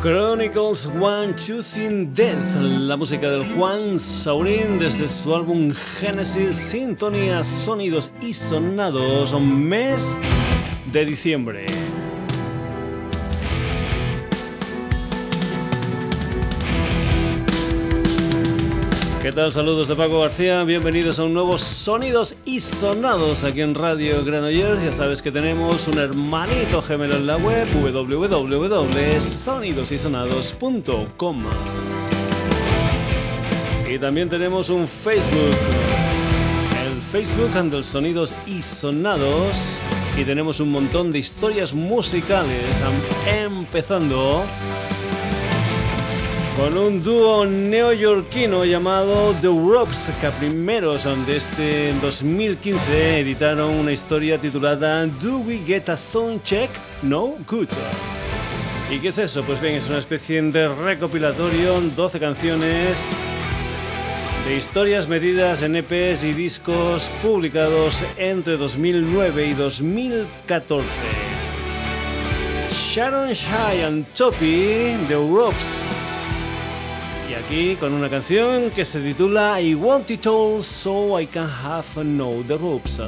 Chronicles One Choosing Death, la música del Juan Saurín desde su álbum Genesis, Sintonía, Sonidos y Sonados, mes de diciembre. ¿Qué tal? Saludos de Paco García, bienvenidos a un nuevo Sonidos y Sonados aquí en Radio Granollers. Ya sabes que tenemos un hermanito gemelo en la web www.sonidosysonados.com. Y también tenemos un Facebook, el Facebook del Sonidos y Sonados. Y tenemos un montón de historias musicales, empezando con un dúo neoyorquino llamado The Ropes, que primeros de este 2015 editaron una historia titulada Do We Get a Sound Check? No Good. ¿Y qué es eso? Pues bien, es una especie de recopilatorio, 12 canciones de historias medidas en EPs y discos publicados entre 2009 y 2014. Sharon Shy and Toppy, The Ropes aquí con una canción que se titula I Want It All So I Can Have No The Ropes.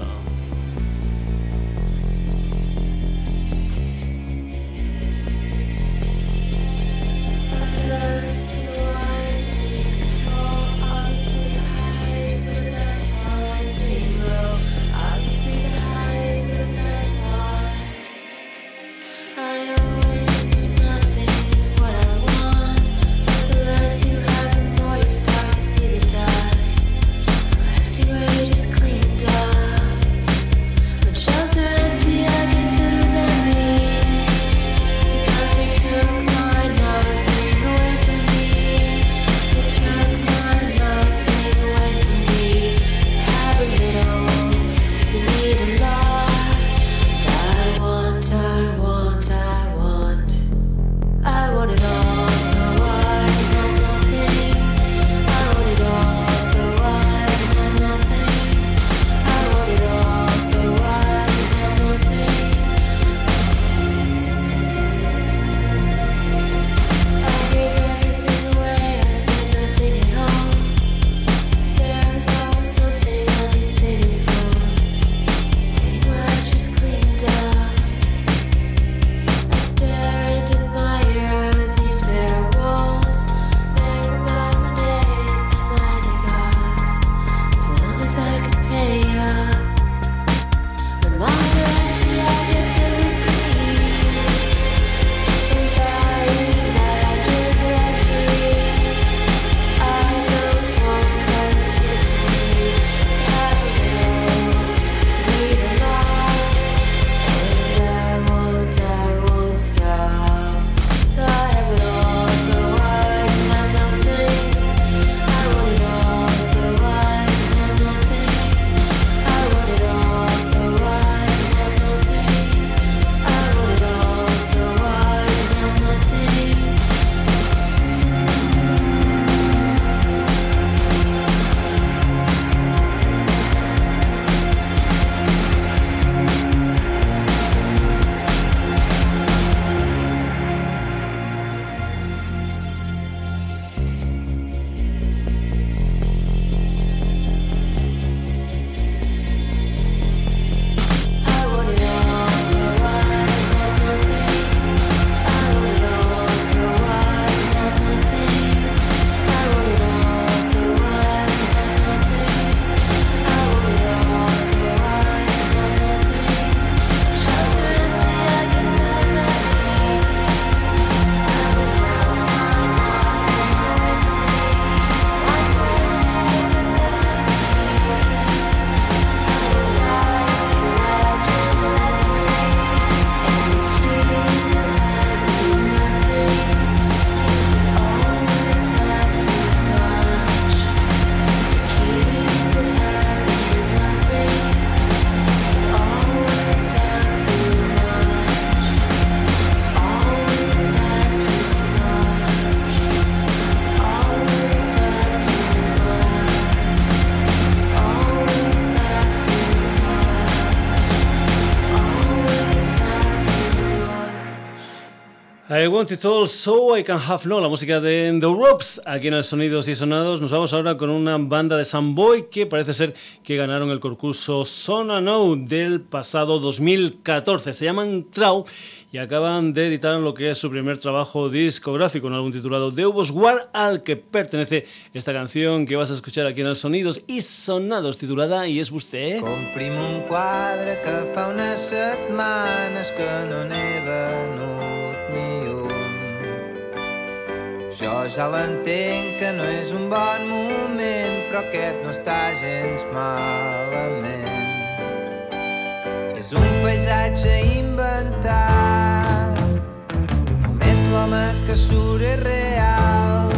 Want it all so I can have no, la música de The Ropes, aquí en el Sonidos y Sonados. Nos vamos ahora con una banda de Samboy que parece ser que ganaron el concurso Sona No del pasado 2014. Se llaman Trau y acaban de editar lo que es su primer trabajo discográfico, un álbum titulado Deus War, al que pertenece esta canción que vas a escuchar aquí en el Sonidos y Sonados, titulada Y es usted. Un que fa que no neva, Jo ja l'entenc que no és un bon moment, però aquest no està gens malament. És un paisatge inventat, només l'home que surt és real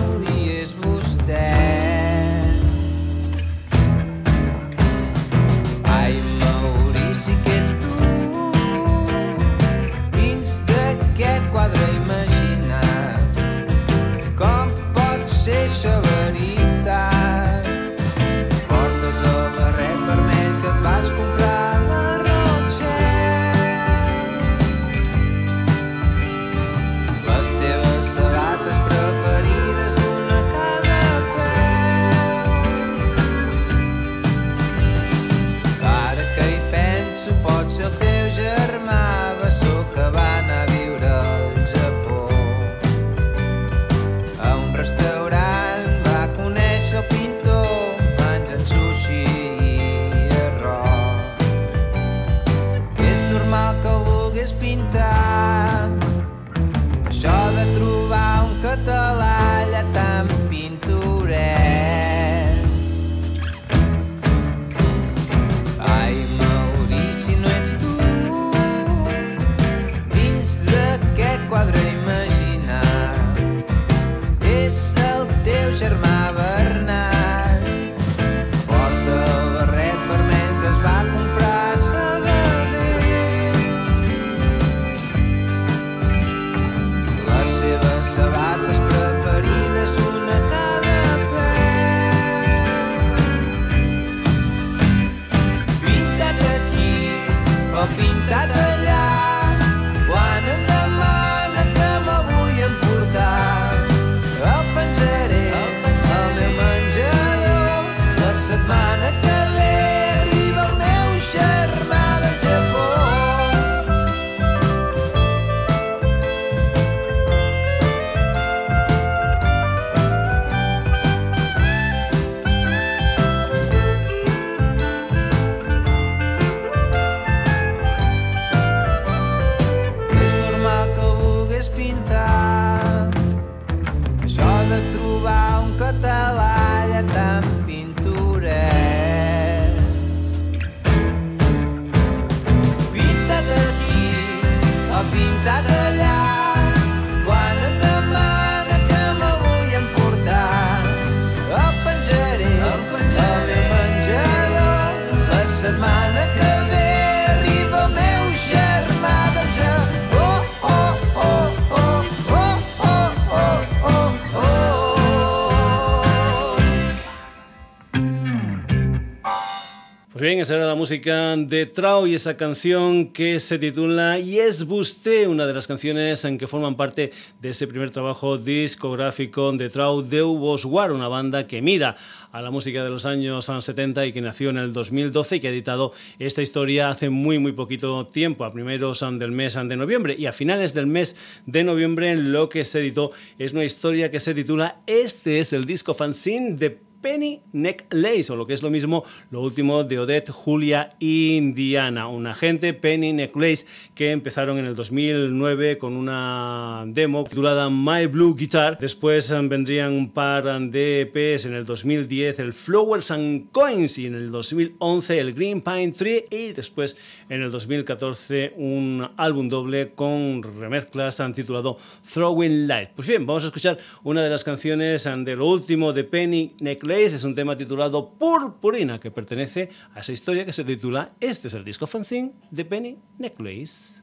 esa era la música de Trau y esa canción que se titula Y es Busté, una de las canciones en que forman parte de ese primer trabajo discográfico de Trau de War, una banda que mira a la música de los años 70 y que nació en el 2012 y que ha editado esta historia hace muy muy poquito tiempo, a primeros del mes de noviembre. Y a finales del mes de noviembre lo que se editó es una historia que se titula Este es el disco fanzine de Penny Necklace, o lo que es lo mismo, lo último de Odette, Julia Indiana, un agente Penny Necklace que empezaron en el 2009 con una demo titulada My Blue Guitar. Después eh, vendrían un par de EPs en el 2010, el Flowers and Coins, y en el 2011 el Green Pine Tree, y después en el 2014 un álbum doble con remezclas titulado Throwing Light. Pues bien, vamos a escuchar una de las canciones de lo último de Penny Necklace es un tema titulado Purpurina, que pertenece a esa historia que se titula Este es el disco fanzine de Penny Necklace.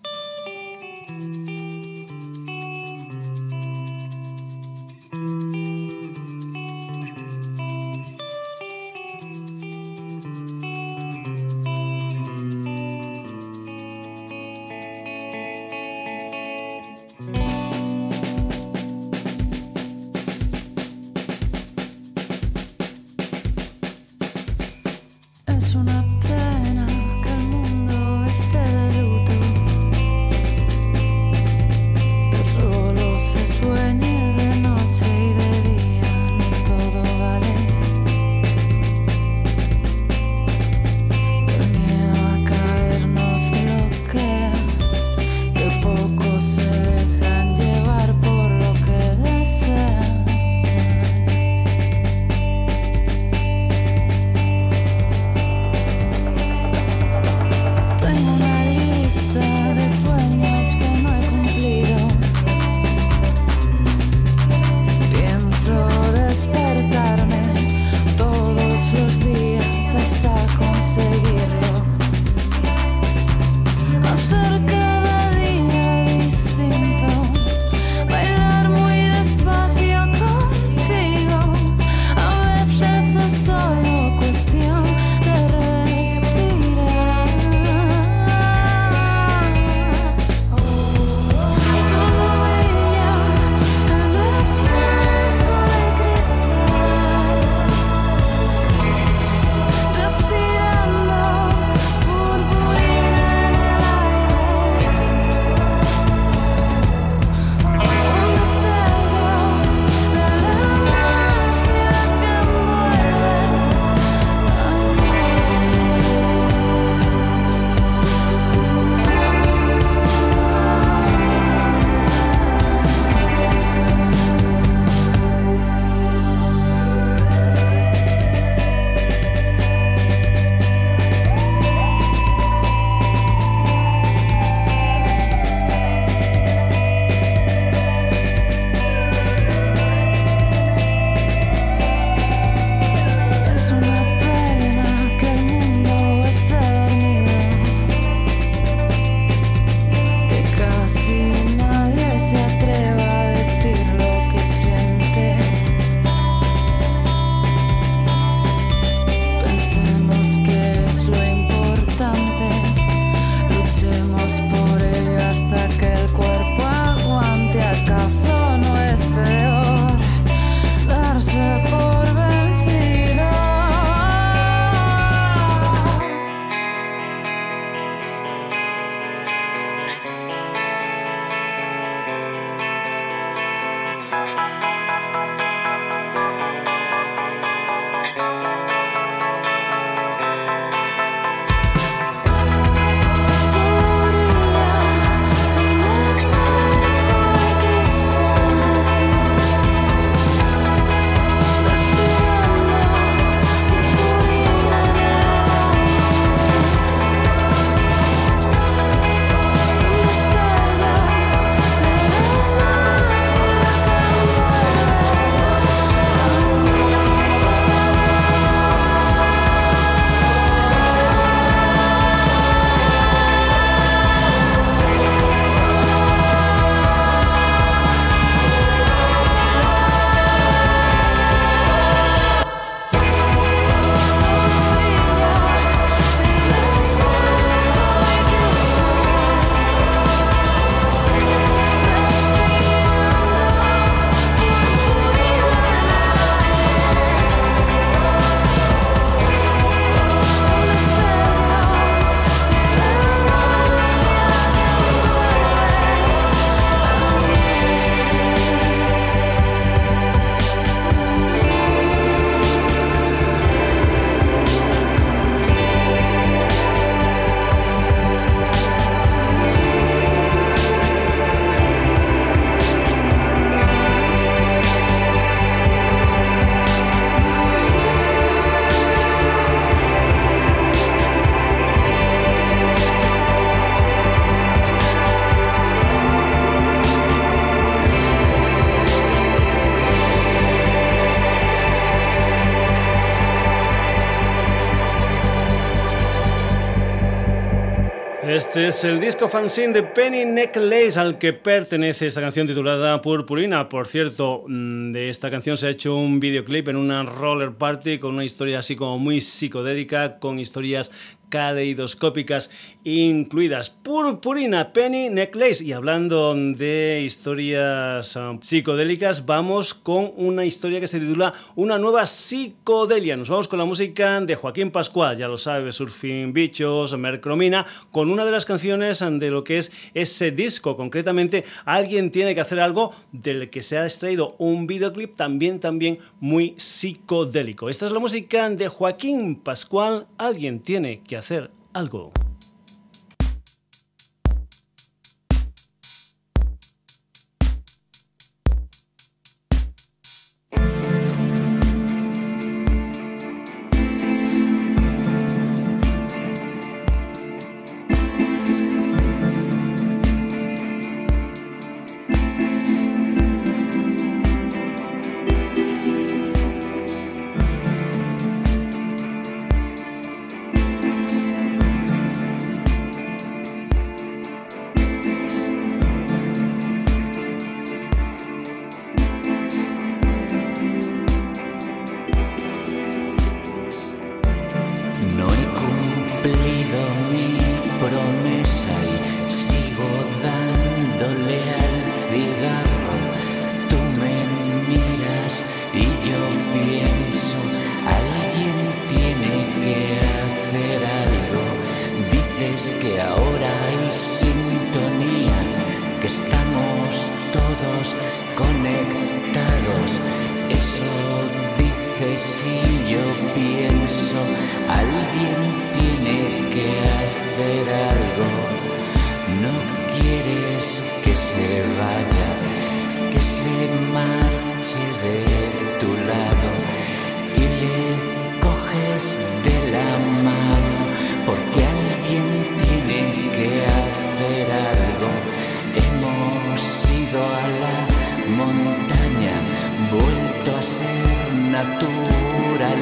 Es el disco fanzine de Penny Necklace al que pertenece esta canción titulada Purpurina. Por cierto, mm, esta canción se ha hecho un videoclip en una roller party con una historia así como muy psicodélica, con historias caleidoscópicas incluidas. Purpurina, Penny Necklace. Y hablando de historias um, psicodélicas, vamos con una historia que se titula Una nueva psicodelia. Nos vamos con la música de Joaquín Pascual, ya lo sabe, Surfing Bichos, Mercromina, con una de las canciones de lo que es ese disco. Concretamente, alguien tiene que hacer algo del que se ha extraído un videoclip también, también muy psicodélico. Esta es la música de Joaquín Pascual. Alguien tiene que hacer algo.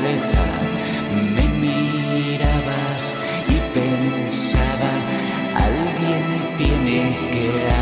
Me olvide. Alguien tiene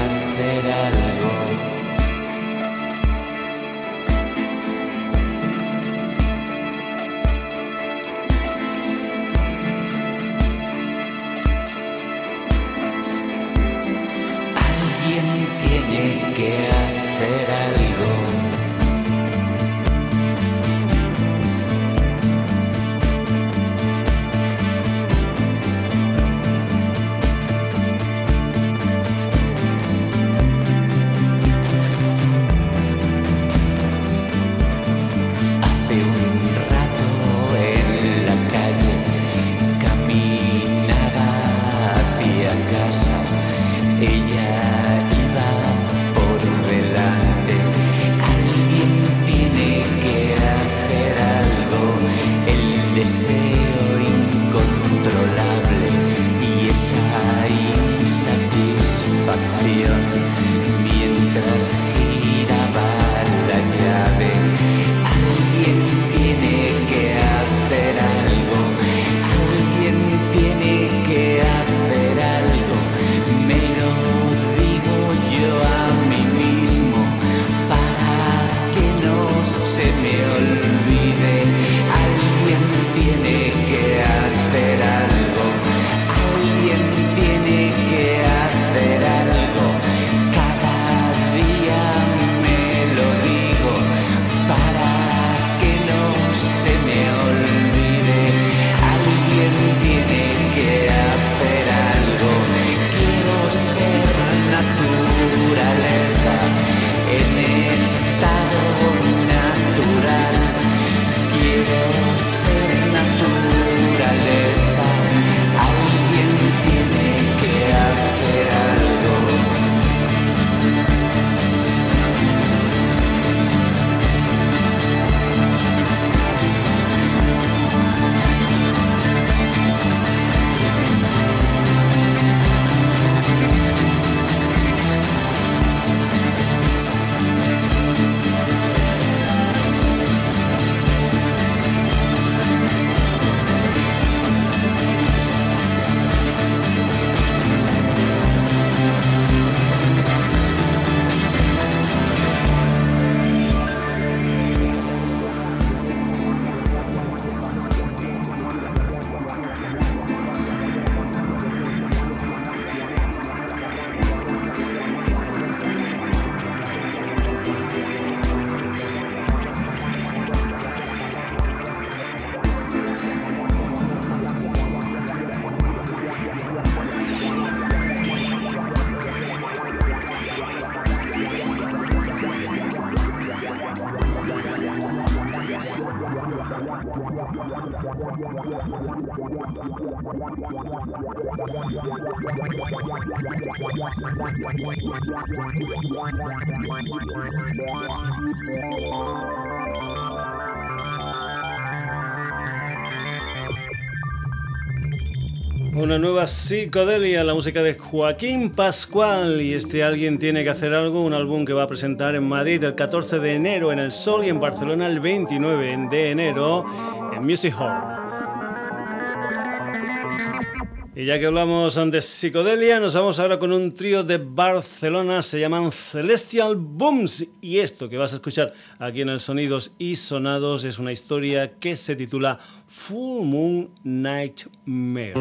psicodelia, la música de Joaquín Pascual. Y este alguien tiene que hacer algo, un álbum que va a presentar en Madrid el 14 de enero en el Sol y en Barcelona el 29 de enero en Music Hall. Y ya que hablamos de psicodelia, nos vamos ahora con un trío de Barcelona, se llaman Celestial Booms. Y esto que vas a escuchar aquí en el Sonidos y Sonados es una historia que se titula Full Moon Nightmare.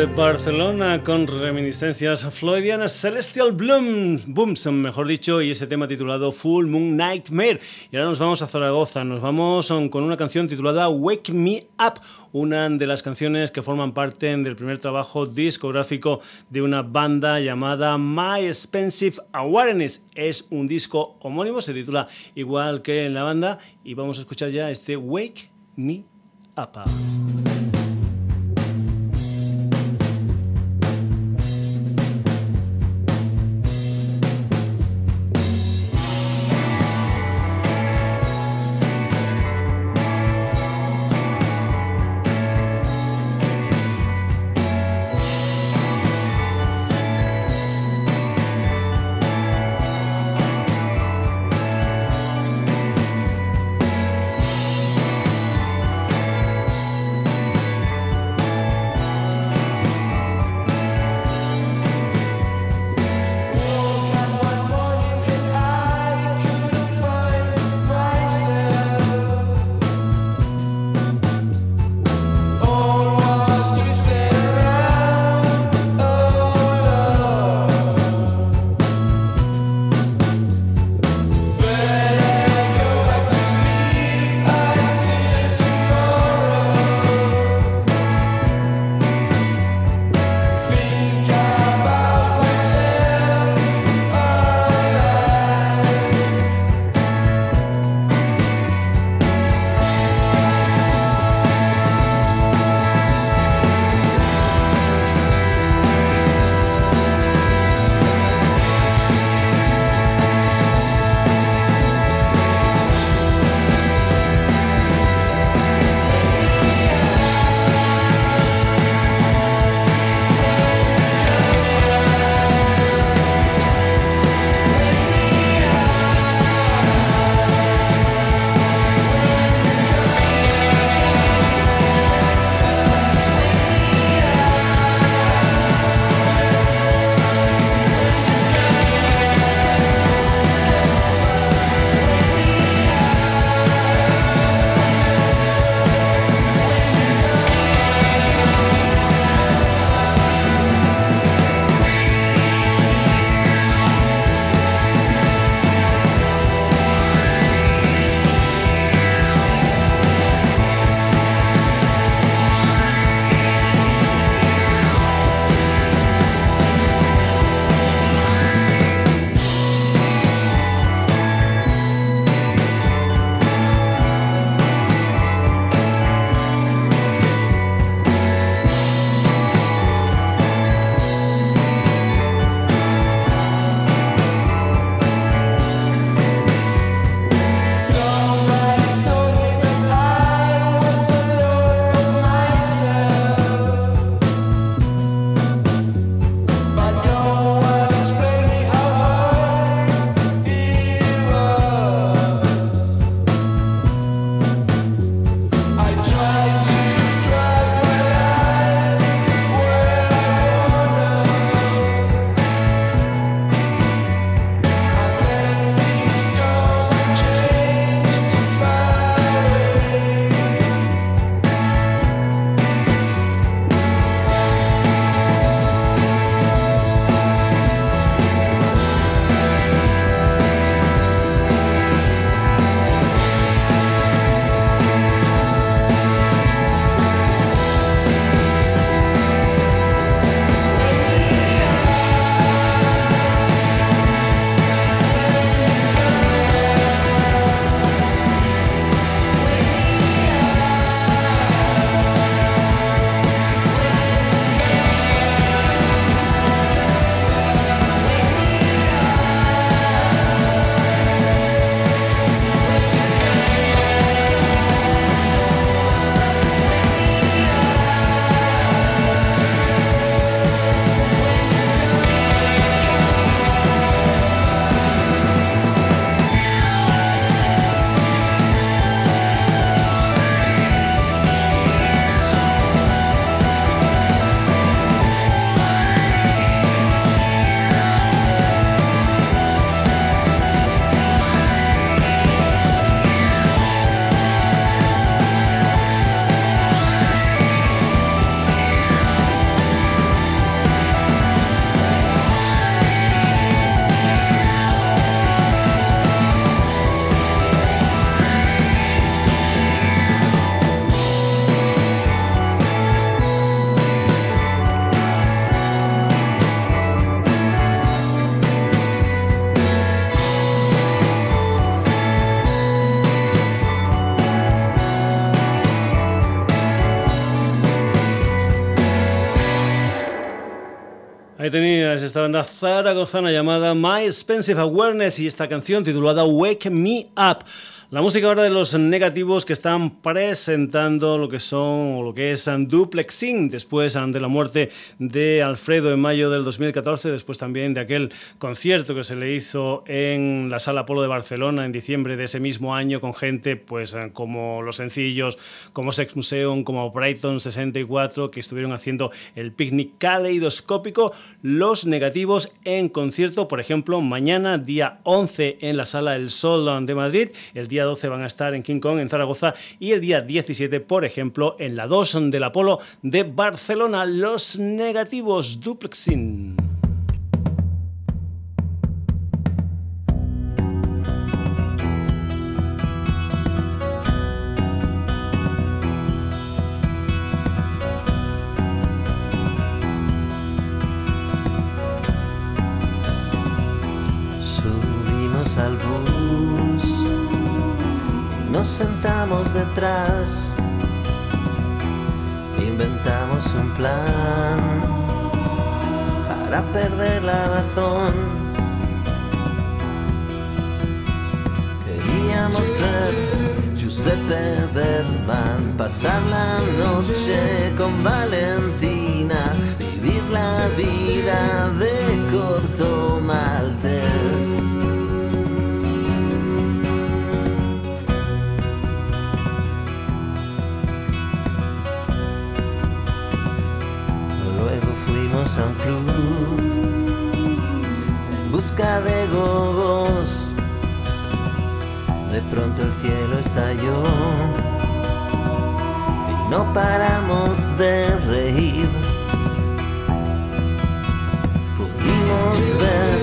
De Barcelona con reminiscencias floydianas Celestial Bloom, Booms, mejor dicho, y ese tema titulado Full Moon Nightmare. Y ahora nos vamos a Zaragoza, nos vamos con una canción titulada Wake Me Up, una de las canciones que forman parte del primer trabajo discográfico de una banda llamada My Expensive Awareness. Es un disco homónimo, se titula igual que en la banda, y vamos a escuchar ya este Wake Me Up. Esta banda zaragozana llamada My Expensive Awareness y esta canción titulada Wake Me Up. La música ahora de los negativos que están presentando lo que son o lo que es Duplexing después de la muerte de Alfredo en mayo del 2014, después también de aquel concierto que se le hizo en la Sala Polo de Barcelona en diciembre de ese mismo año con gente pues como Los Sencillos, como Sex Museum, como Brighton 64 que estuvieron haciendo el picnic caleidoscópico. Los negativos en concierto, por ejemplo, mañana día 11 en la Sala El Sol de Madrid, el día 12 van a estar en King Kong, en Zaragoza, y el día 17, por ejemplo, en la 2 del Apolo de Barcelona. Los negativos duplexing. Detrás, inventamos un plan para perder la razón. Queríamos ser Giuseppe Berman, pasar la noche con Valentina, vivir la vida de corto maltés. En busca de gogos. De pronto el cielo estalló y no paramos de reír. Pudimos ver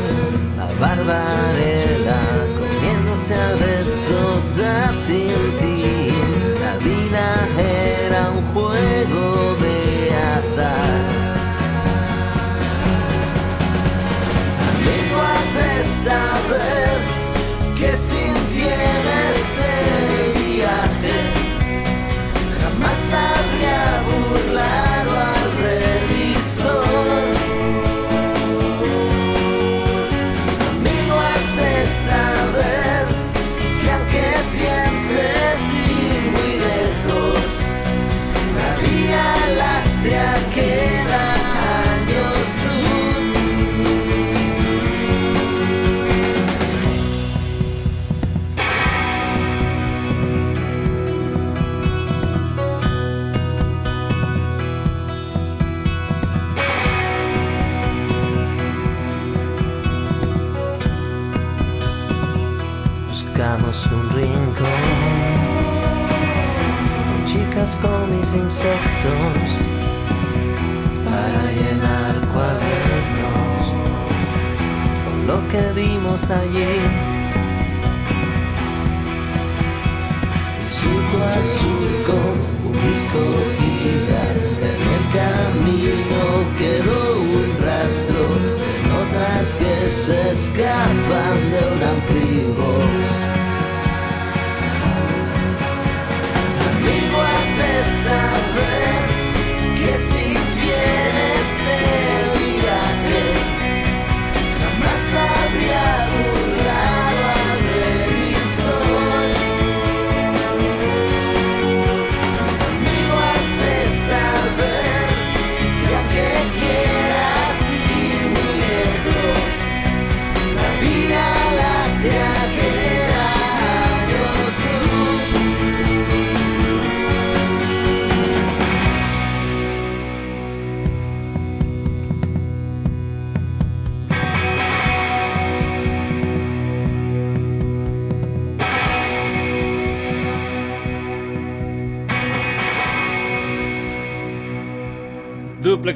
a Barbarella comiéndose a besos a Tintín. La vida insectos para llenar cuadernos con lo que vimos allí. Surco a surco un disco gira en el camino quedó un rastro de notas que se escapan de un amplio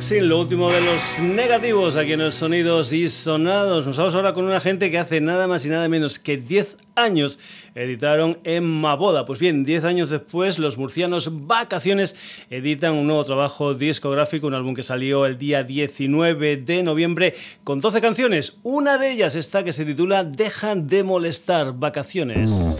Lo último de los negativos aquí en el Sonidos y Sonados. Nos vamos ahora con una gente que hace nada más y nada menos que 10 años editaron en Maboda. Pues bien, 10 años después, los murcianos Vacaciones editan un nuevo trabajo discográfico, un álbum que salió el día 19 de noviembre con 12 canciones. Una de ellas está que se titula Deja de molestar Vacaciones.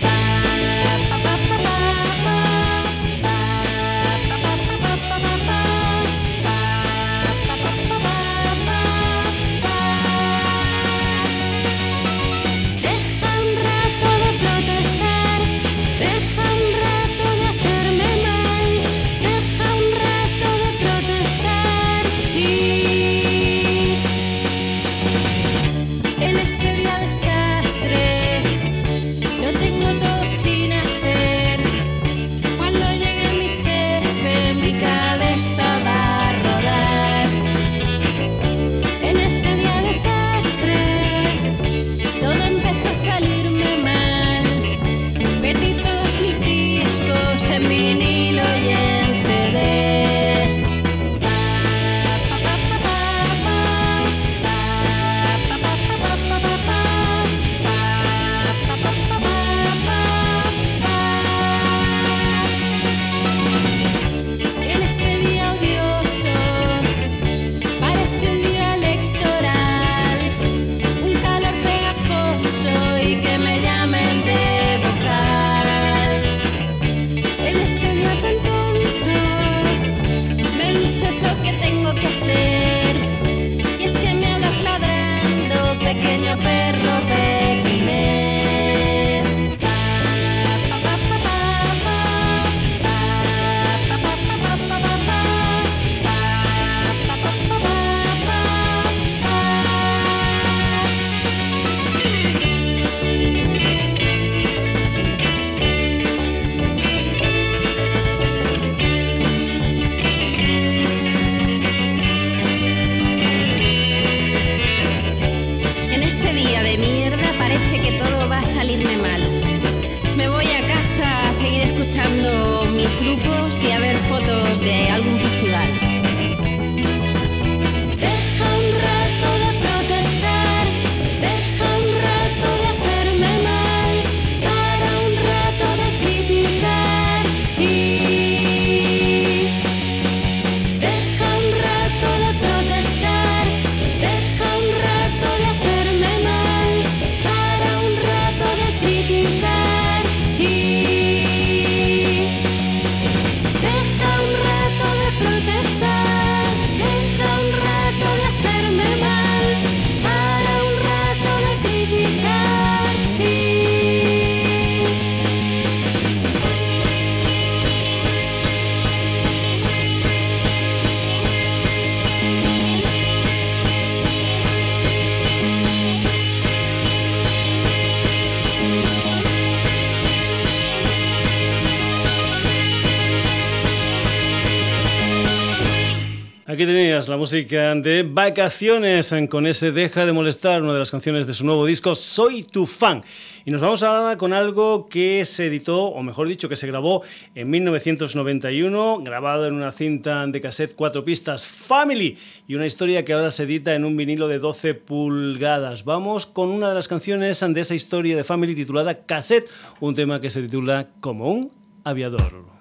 Música de Vacaciones con ese Deja de molestar, una de las canciones de su nuevo disco Soy tu fan. Y nos vamos ahora con algo que se editó, o mejor dicho, que se grabó en 1991, grabado en una cinta de cassette cuatro pistas Family y una historia que ahora se edita en un vinilo de 12 pulgadas. Vamos con una de las canciones de esa historia de Family titulada Cassette, un tema que se titula Como un aviador.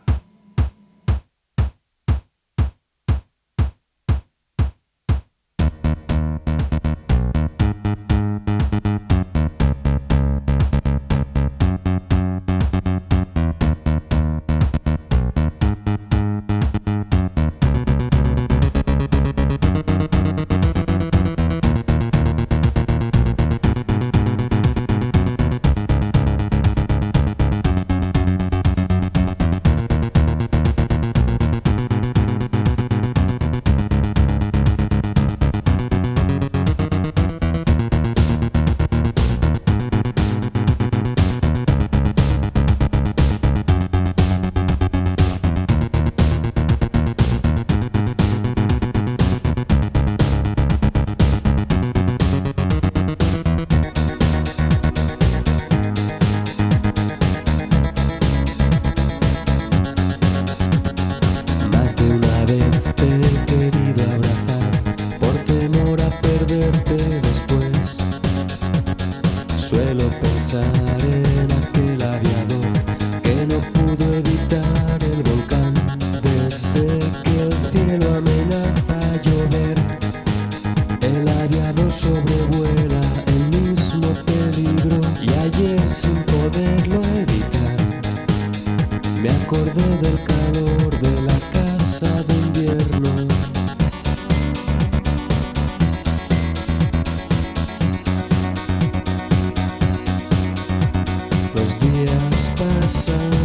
myself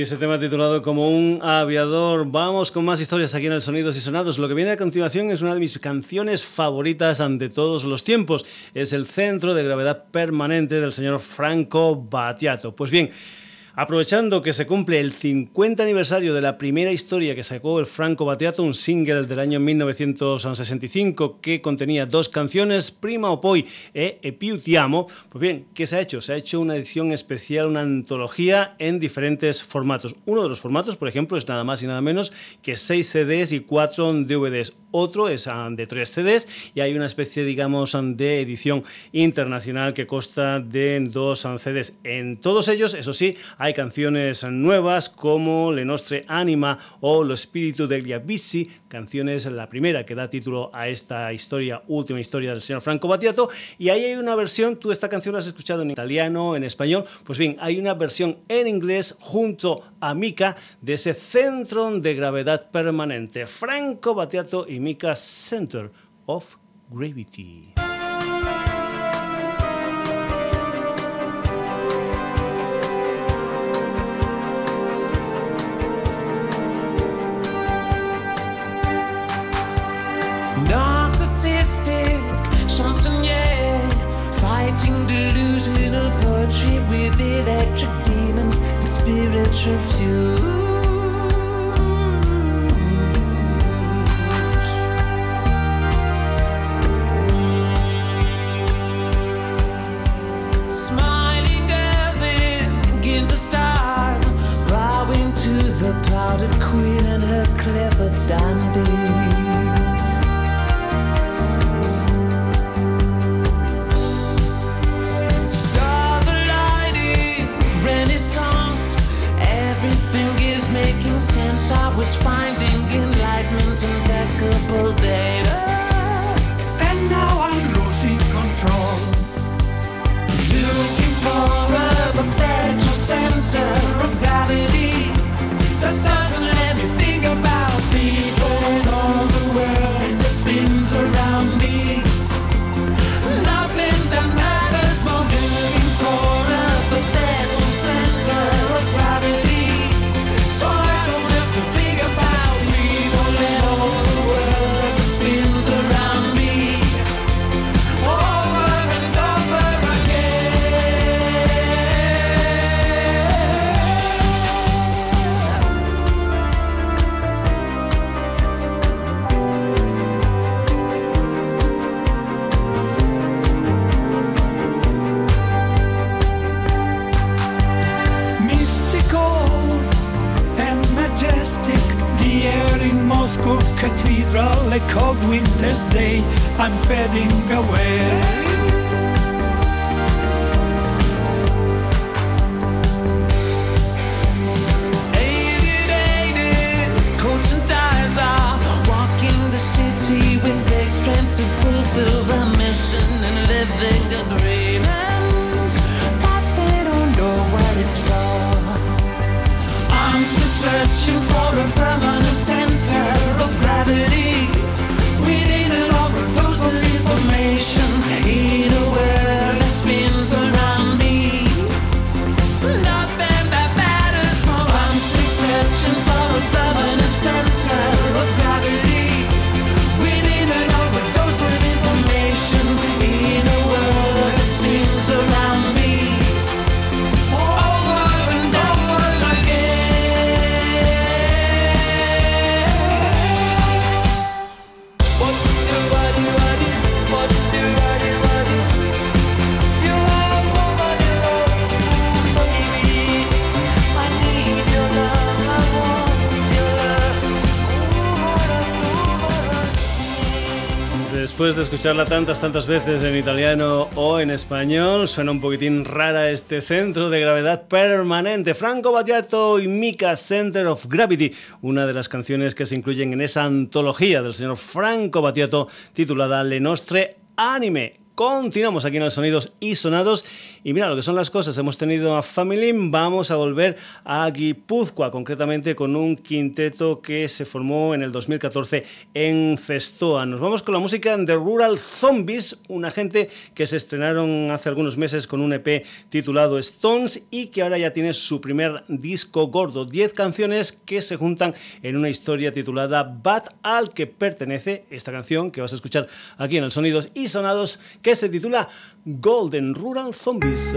Family, ese tema titulado como un aviador. Vamos con más historias aquí en el Sonidos y Sonados. Lo que viene a continuación es una de mis canciones favoritas ante todos los tiempos. Es el centro de gravedad permanente del señor Franco Battiato. Pues bien, Aprovechando que se cumple el 50 aniversario de la primera historia que sacó el Franco Battiato, un single del año 1965 que contenía dos canciones, Prima o Poi e E Più Ti Amo, pues bien, ¿qué se ha hecho? Se ha hecho una edición especial, una antología en diferentes formatos. Uno de los formatos, por ejemplo, es nada más y nada menos que 6 CDs y 4 DVDs. Otro es ah, de 3 CDs y hay una especie, digamos, de edición internacional que consta de dos ah, CDs. En todos ellos, eso sí, hay canciones nuevas como Le Nostre Anima o Lo Espíritu degli Abissi, canciones, la primera que da título a esta historia, última historia del señor Franco Battiato. Y ahí hay una versión, tú esta canción la has escuchado en italiano, en español, pues bien, hay una versión en inglés junto a Mika de ese centro de gravedad permanente, Franco Battiato y Mika Center of Gravity. electric demons and spiritual fuel. the powdered queen and her clever dandy. I was finding enlightenment, Después de escucharla tantas, tantas veces en italiano o en español, suena un poquitín rara este centro de gravedad permanente. Franco Battiato y Mika Center of Gravity, una de las canciones que se incluyen en esa antología del señor Franco Battiato titulada Le Nostre Anime. Continuamos aquí en los sonidos y sonados. Y mira lo que son las cosas. Hemos tenido a Family, vamos a volver a Guipúzcoa, concretamente con un quinteto que se formó en el 2014 en Cestoa. Nos vamos con la música de Rural Zombies, una gente que se estrenaron hace algunos meses con un EP titulado Stones y que ahora ya tiene su primer disco gordo. 10 canciones que se juntan en una historia titulada Bad al que pertenece esta canción que vas a escuchar aquí en el Sonidos y Sonados se titula Golden Rural Zombies.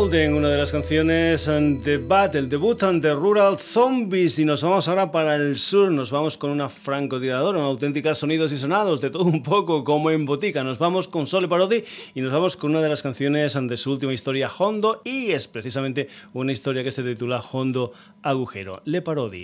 Golden, una de las canciones de Battle, debut de Rural Zombies. Y nos vamos ahora para el sur, nos vamos con una francotiradora, una auténtica sonidos y sonados, de todo un poco como en botica. Nos vamos con Sole Parodi y nos vamos con una de las canciones de su última historia, Hondo, y es precisamente una historia que se titula Hondo Agujero. Le Parodi.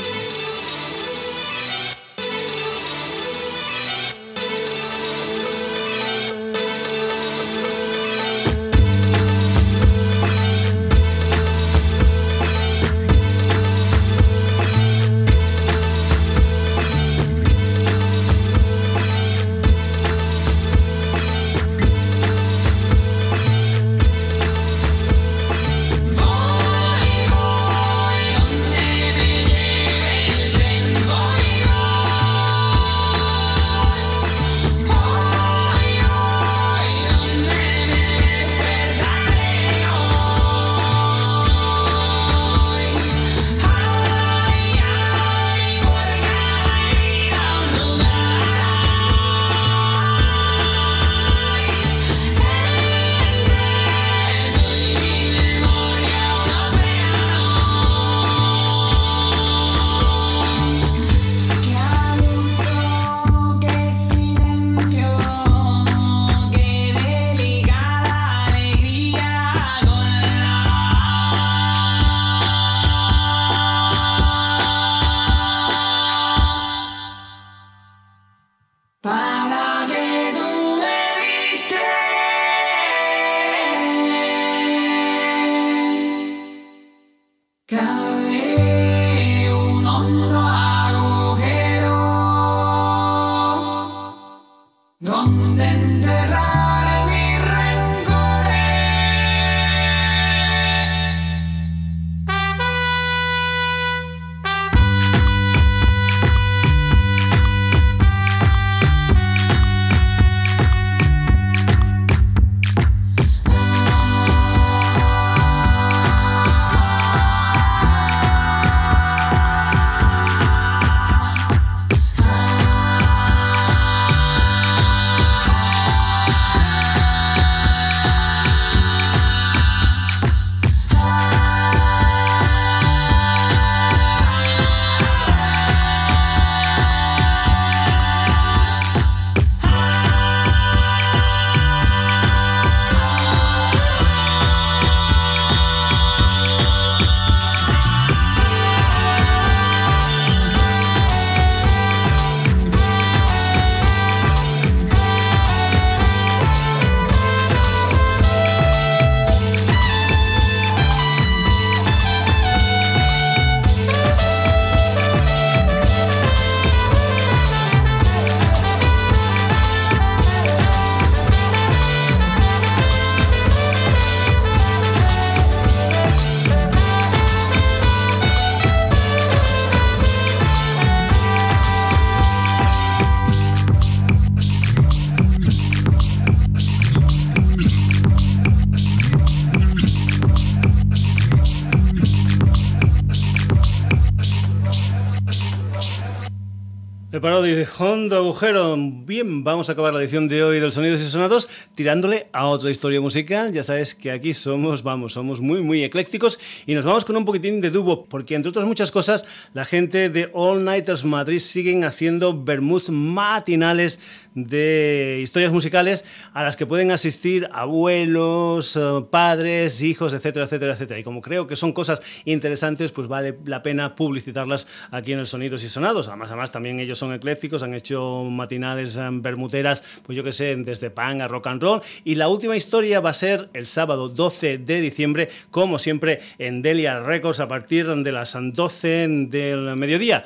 De Hondo Agujero. Bien, vamos a acabar la edición de hoy del Sonidos y Sonados tirándole a otra historia musical. Ya sabes que aquí somos, vamos, somos muy, muy eclécticos y nos vamos con un poquitín de dúo, porque entre otras muchas cosas, la gente de All Nighters Madrid siguen haciendo vermouth matinales de historias musicales a las que pueden asistir abuelos, eh, padres, hijos, etcétera, etcétera, etcétera. Y como creo que son cosas interesantes, pues vale la pena publicitarlas aquí en el Sonidos y Sonados. Además, además también ellos son eclécticos, han hecho matinales en bermuteras, pues yo que sé, desde pan a rock and roll. Y la última historia va a ser el sábado 12 de diciembre, como siempre, en Delia Records a partir de las 12 del mediodía.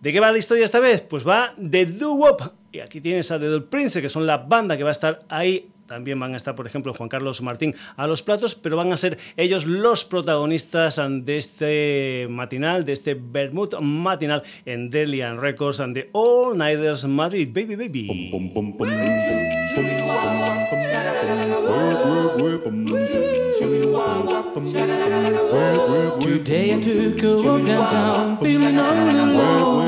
¿De qué va la historia esta vez? Pues va de doo-wop. Y aquí tienes a The Doll Prince, que son la banda que va a estar ahí también van a estar, por ejemplo, Juan Carlos Martín a los platos, pero van a ser ellos los protagonistas de este matinal, de este Bermud matinal en Delian Records the All Nighters Madrid. Baby, baby. Today I took a walk downtown, feeling all alone,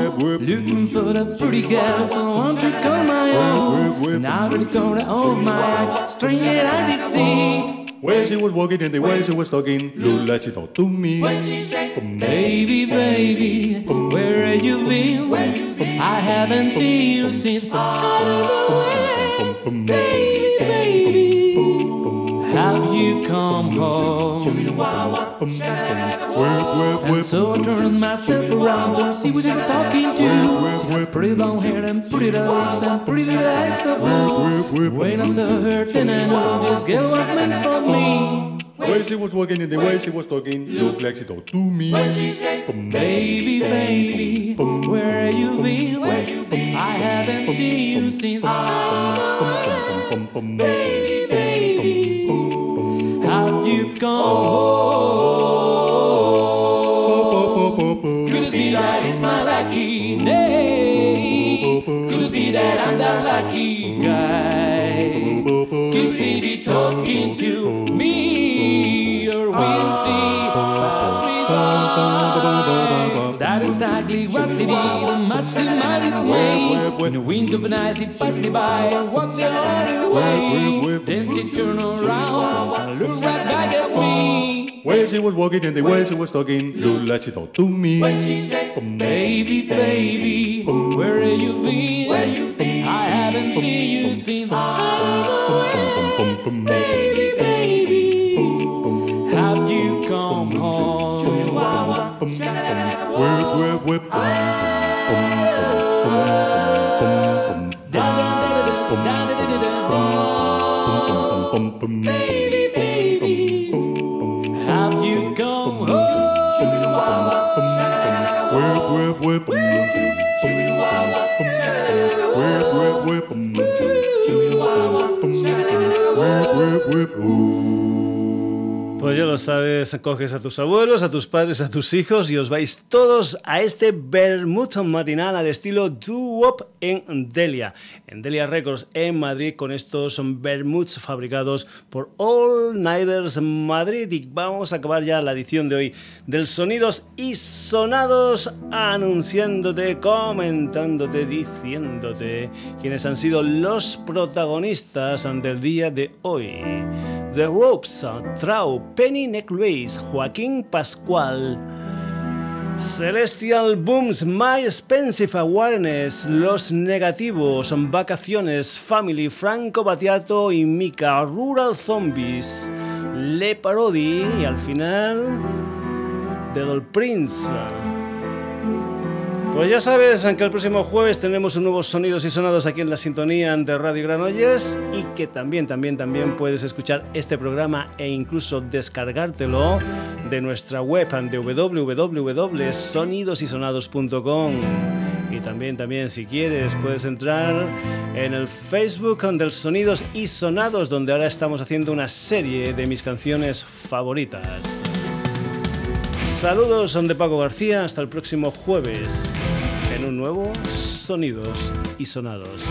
looking for the pretty girl, so oh, I want to call my own. Now that it's all of my string that I did see. When she was walking and the way she was talking, like she talked to me. Baby, baby, where have you been? I haven't seen you since I don't know when. Baby, baby, have you come home? And so I turned myself around to see what you were talking to. She had pretty long hair and pretty lips and pretty eyes of blue. When I saw her, then I knew this girl was meant for me. When she was walking and the way she was talking, looked like she talked to me. When she said, Baby, baby, where have you been? I haven't seen you since. Baby, baby, have you gone home? Could it be that it's my lucky day? Could it be that I'm the lucky guy? Could she be talking to me? Or will she pass me by? That is exactly what much to my. In the wind of an eye, she passed me by walked the other way. Then she turned around and looked right back at me. When she was walking and the way she was talking, looked like she talked to me. When she said, Baby, baby, where have you been? I haven't seen you since. Baby, baby, have you come home? Whip, whip, whip. Baby, Pues ya lo sabes, coges a tus abuelos, a tus padres, a tus hijos y os vais todos a este Bermud matinal al estilo doo-wop en Delia. En Delia Records en Madrid con estos Bermuds fabricados por All Nighters Madrid. Y vamos a acabar ya la edición de hoy del Sonidos y Sonados anunciándote, comentándote, diciéndote quiénes han sido los protagonistas del día de hoy. The Ropes, Trau, Penny Necklace, Joaquín Pascual, Celestial Booms, My Expensive Awareness, Los Negativos, Vacaciones, Family, Franco Battiato y Mika, Rural Zombies, Le Parodi y al final, The Doll Prince. Pues ya sabes que el próximo jueves tenemos nuevos sonidos y sonados aquí en la sintonía de Radio Granollers y que también, también, también puedes escuchar este programa e incluso descargártelo de nuestra web de www.sonidosysonados.com y también, también, si quieres, puedes entrar en el Facebook del Sonidos y Sonados donde ahora estamos haciendo una serie de mis canciones favoritas. Saludos, son de Paco García. Hasta el próximo jueves en un nuevo Sonidos y Sonados.